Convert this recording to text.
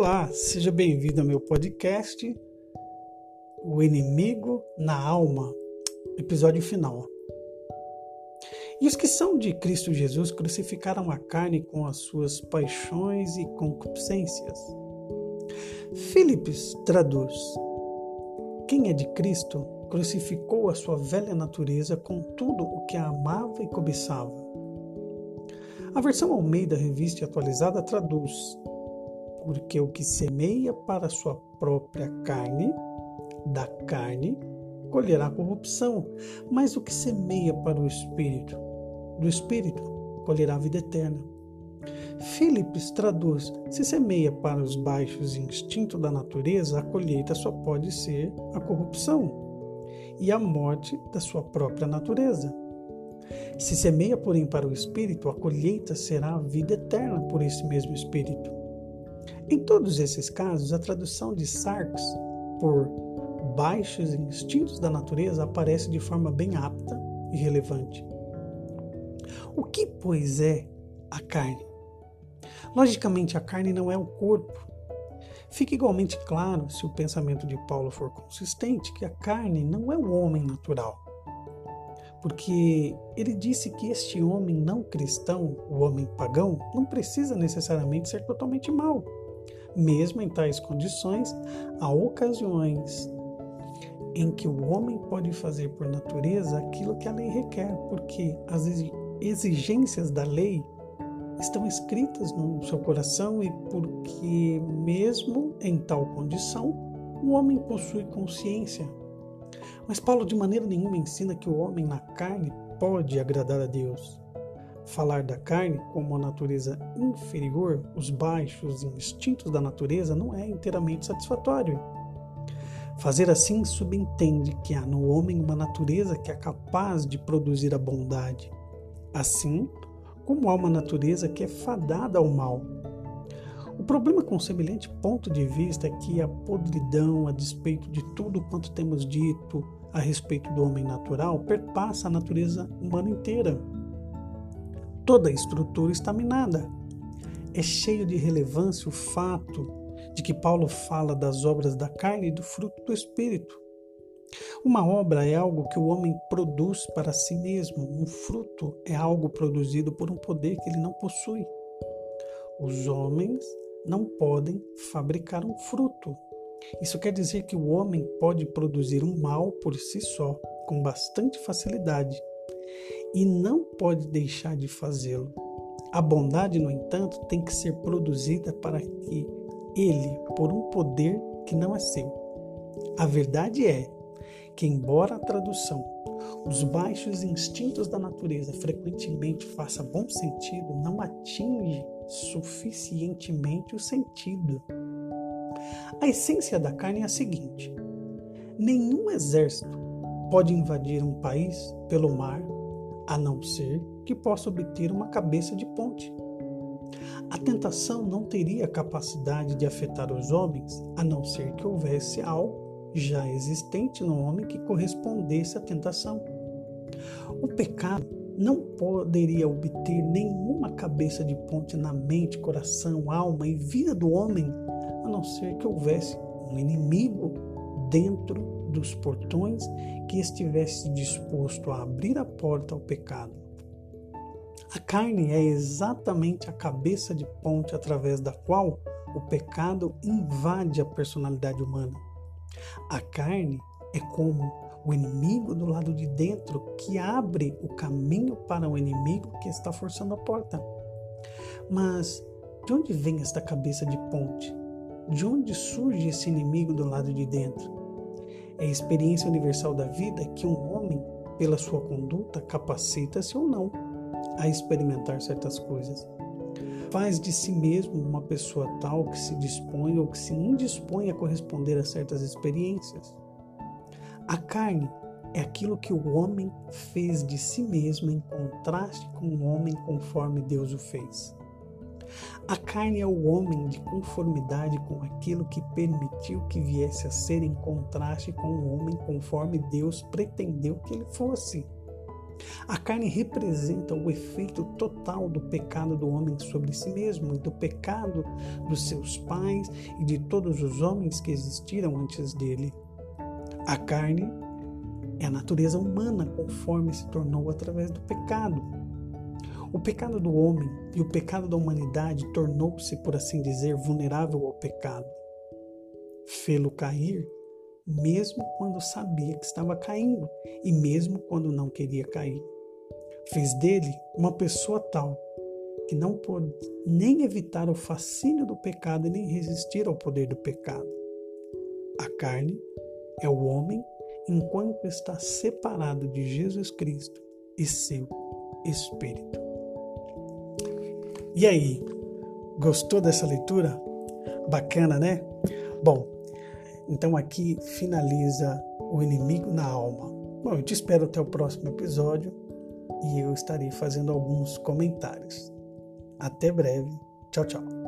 Olá, seja bem-vindo ao meu podcast O Inimigo na Alma, episódio final. E os que são de Cristo Jesus crucificaram a carne com as suas paixões e concupiscências. Philips traduz: Quem é de Cristo crucificou a sua velha natureza com tudo o que a amava e cobiçava. A versão Almeida Revista Atualizada traduz: Porque o que semeia para sua própria carne, da carne, colherá corrupção, mas o que semeia para o espírito, do espírito, colherá vida eterna. Philips traduz: se semeia para os baixos instintos da natureza, a colheita só pode ser a corrupção e a morte da sua própria natureza. Se semeia, porém, para o Espírito, a colheita será a vida eterna por esse mesmo Espírito. Em todos esses casos, a tradução de Sarx por baixos instintos da natureza aparece de forma bem apta e relevante. O que, pois, é a carne? Logicamente, a carne não é o corpo, Fica igualmente claro, se o pensamento de Paulo for consistente, que a carne não é o homem natural. Porque ele disse que este homem não cristão, o homem pagão, não precisa necessariamente ser totalmente mau. Mesmo em tais condições, há ocasiões em que o homem pode fazer por natureza aquilo que a lei requer, porque as exigências da lei estão escritas no seu coração e porque, mesmo em tal condição, o homem possui consciência. Mas Paulo de maneira nenhuma ensina que o homem na carne pode agradar a Deus. Falar da carne como a natureza inferior, os baixos instintos da natureza, não é inteiramente satisfatório. Fazer assim subentende que há no homem uma natureza que é capaz de produzir a bondade. Assim, como há uma natureza que é fadada ao mal. O problema com semelhante ponto de vista é que a podridão, a despeito de tudo quanto temos dito a respeito do homem natural, perpassa a natureza humana inteira. Toda a estrutura está minada. É cheio de relevância o fato de que Paulo fala das obras da carne e do fruto do espírito. Uma obra é algo que o homem produz para si mesmo, um fruto é algo produzido por um poder que ele não possui. Os homens não podem fabricar um fruto. Isso quer dizer que o homem pode produzir um mal por si só, com bastante facilidade, e não pode deixar de fazê-lo. A bondade, no entanto, tem que ser produzida para que ele, por um poder que não é seu. A verdade é que, embora a tradução, os baixos instintos da natureza frequentemente faça bom sentido, não atinge suficientemente o sentido. A essência da carne é a seguinte: nenhum exército pode invadir um país pelo mar, a não ser que possa obter uma cabeça de ponte. A tentação não teria capacidade de afetar os homens, a não ser que houvesse algo já existente no homem que correspondesse à tentação. O pecado não poderia obter nenhuma cabeça de ponte na mente, coração, alma e vida do homem, a não ser que houvesse um inimigo dentro dos portões que estivesse disposto a abrir a porta ao pecado. A carne é exatamente a cabeça de ponte através da qual o pecado invade a personalidade humana. A carne é como o inimigo do lado de dentro que abre o caminho para o inimigo que está forçando a porta. Mas de onde vem esta cabeça de ponte? De onde surge esse inimigo do lado de dentro? É a experiência universal da vida que um homem, pela sua conduta, capacita-se ou não a experimentar certas coisas faz de si mesmo uma pessoa tal que se dispõe ou que se indispõe a corresponder a certas experiências. A carne é aquilo que o homem fez de si mesmo em contraste com o homem conforme Deus o fez. A carne é o homem de conformidade com aquilo que permitiu que viesse a ser em contraste com o homem conforme Deus pretendeu que ele fosse. A carne representa o efeito total do pecado do homem sobre si mesmo e do pecado dos seus pais e de todos os homens que existiram antes dele. A carne é a natureza humana conforme se tornou através do pecado. O pecado do homem e o pecado da humanidade tornou-se, por assim dizer, vulnerável ao pecado. Fê-lo cair, mesmo quando sabia que estava caindo e mesmo quando não queria cair. Fez dele uma pessoa tal que não pôde nem evitar o fascínio do pecado e nem resistir ao poder do pecado. A carne é o homem enquanto está separado de Jesus Cristo e seu Espírito. E aí, gostou dessa leitura? Bacana, né? Bom, então aqui finaliza o inimigo na alma. Bom, eu te espero até o próximo episódio e eu estarei fazendo alguns comentários. Até breve. Tchau, tchau.